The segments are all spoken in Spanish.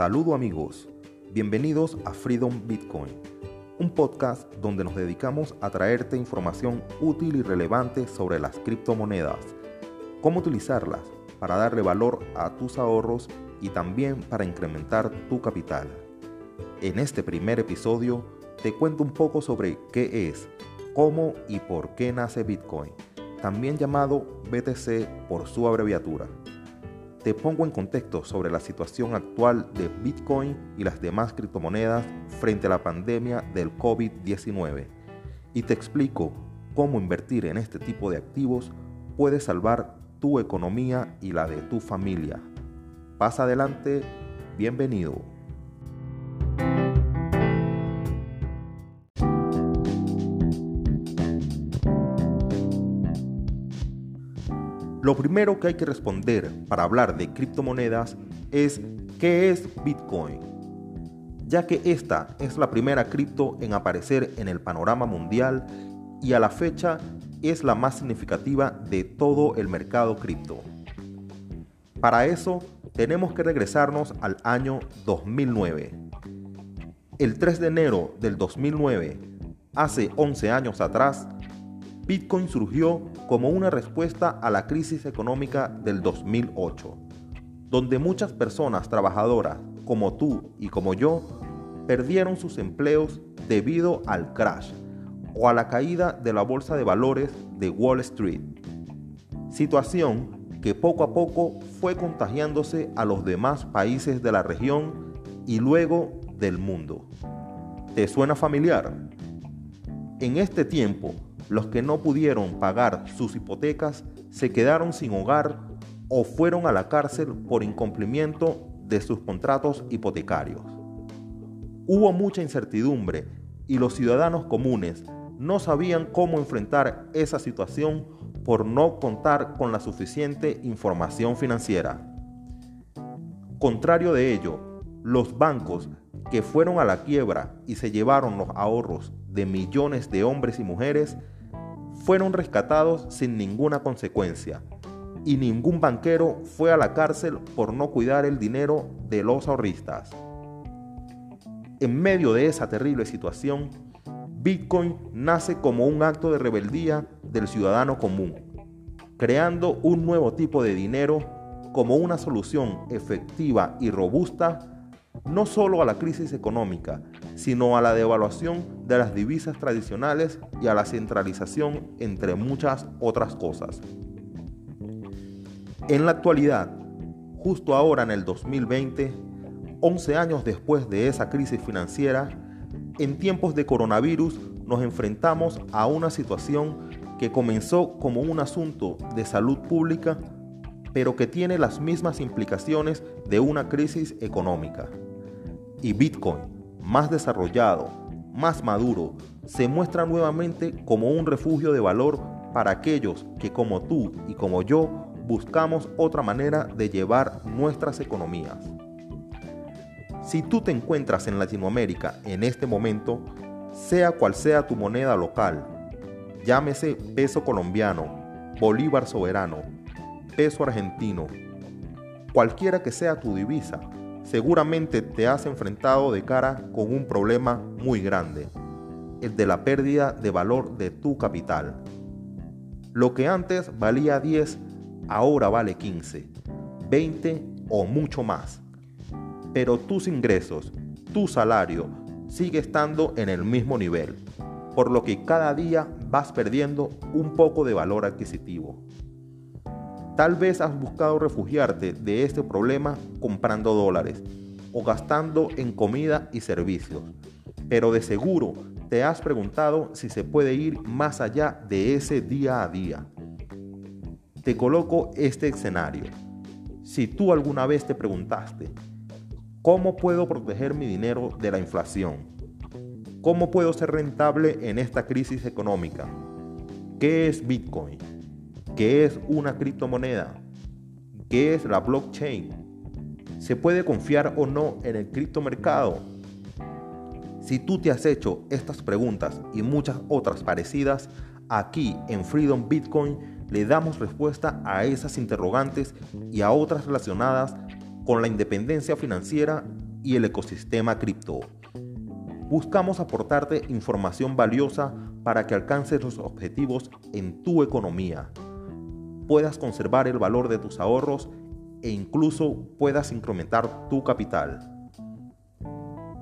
Saludo amigos, bienvenidos a Freedom Bitcoin, un podcast donde nos dedicamos a traerte información útil y relevante sobre las criptomonedas, cómo utilizarlas para darle valor a tus ahorros y también para incrementar tu capital. En este primer episodio te cuento un poco sobre qué es, cómo y por qué nace Bitcoin, también llamado BTC por su abreviatura te pongo en contexto sobre la situación actual de Bitcoin y las demás criptomonedas frente a la pandemia del COVID-19 y te explico cómo invertir en este tipo de activos puede salvar tu economía y la de tu familia. Pasa adelante, bienvenido. Lo primero que hay que responder para hablar de criptomonedas es ¿qué es Bitcoin? Ya que esta es la primera cripto en aparecer en el panorama mundial y a la fecha es la más significativa de todo el mercado cripto. Para eso tenemos que regresarnos al año 2009. El 3 de enero del 2009, hace 11 años atrás, Bitcoin surgió como una respuesta a la crisis económica del 2008, donde muchas personas trabajadoras, como tú y como yo, perdieron sus empleos debido al crash o a la caída de la bolsa de valores de Wall Street. Situación que poco a poco fue contagiándose a los demás países de la región y luego del mundo. ¿Te suena familiar? En este tiempo, los que no pudieron pagar sus hipotecas se quedaron sin hogar o fueron a la cárcel por incumplimiento de sus contratos hipotecarios. Hubo mucha incertidumbre y los ciudadanos comunes no sabían cómo enfrentar esa situación por no contar con la suficiente información financiera. Contrario de ello, los bancos que fueron a la quiebra y se llevaron los ahorros de millones de hombres y mujeres fueron rescatados sin ninguna consecuencia y ningún banquero fue a la cárcel por no cuidar el dinero de los ahorristas. En medio de esa terrible situación, Bitcoin nace como un acto de rebeldía del ciudadano común, creando un nuevo tipo de dinero como una solución efectiva y robusta no solo a la crisis económica, sino a la devaluación de las divisas tradicionales y a la centralización, entre muchas otras cosas. En la actualidad, justo ahora en el 2020, 11 años después de esa crisis financiera, en tiempos de coronavirus nos enfrentamos a una situación que comenzó como un asunto de salud pública, pero que tiene las mismas implicaciones de una crisis económica. Y Bitcoin, más desarrollado, más maduro, se muestra nuevamente como un refugio de valor para aquellos que como tú y como yo buscamos otra manera de llevar nuestras economías. Si tú te encuentras en Latinoamérica en este momento, sea cual sea tu moneda local, llámese peso colombiano, bolívar soberano, peso argentino, cualquiera que sea tu divisa, seguramente te has enfrentado de cara con un problema muy grande, el de la pérdida de valor de tu capital. Lo que antes valía 10, ahora vale 15, 20 o mucho más. Pero tus ingresos, tu salario, sigue estando en el mismo nivel, por lo que cada día vas perdiendo un poco de valor adquisitivo. Tal vez has buscado refugiarte de este problema comprando dólares o gastando en comida y servicios, pero de seguro te has preguntado si se puede ir más allá de ese día a día. Te coloco este escenario. Si tú alguna vez te preguntaste, ¿cómo puedo proteger mi dinero de la inflación? ¿Cómo puedo ser rentable en esta crisis económica? ¿Qué es Bitcoin? ¿Qué es una criptomoneda? ¿Qué es la blockchain? ¿Se puede confiar o no en el criptomercado? Si tú te has hecho estas preguntas y muchas otras parecidas, aquí en Freedom Bitcoin le damos respuesta a esas interrogantes y a otras relacionadas con la independencia financiera y el ecosistema cripto. Buscamos aportarte información valiosa para que alcances los objetivos en tu economía, puedas conservar el valor de tus ahorros e incluso puedas incrementar tu capital.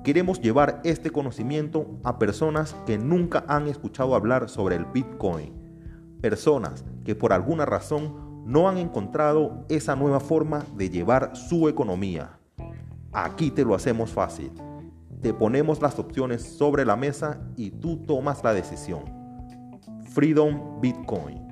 Queremos llevar este conocimiento a personas que nunca han escuchado hablar sobre el Bitcoin, personas que por alguna razón no han encontrado esa nueva forma de llevar su economía. Aquí te lo hacemos fácil. Te ponemos las opciones sobre la mesa y tú tomas la decisión. Freedom Bitcoin.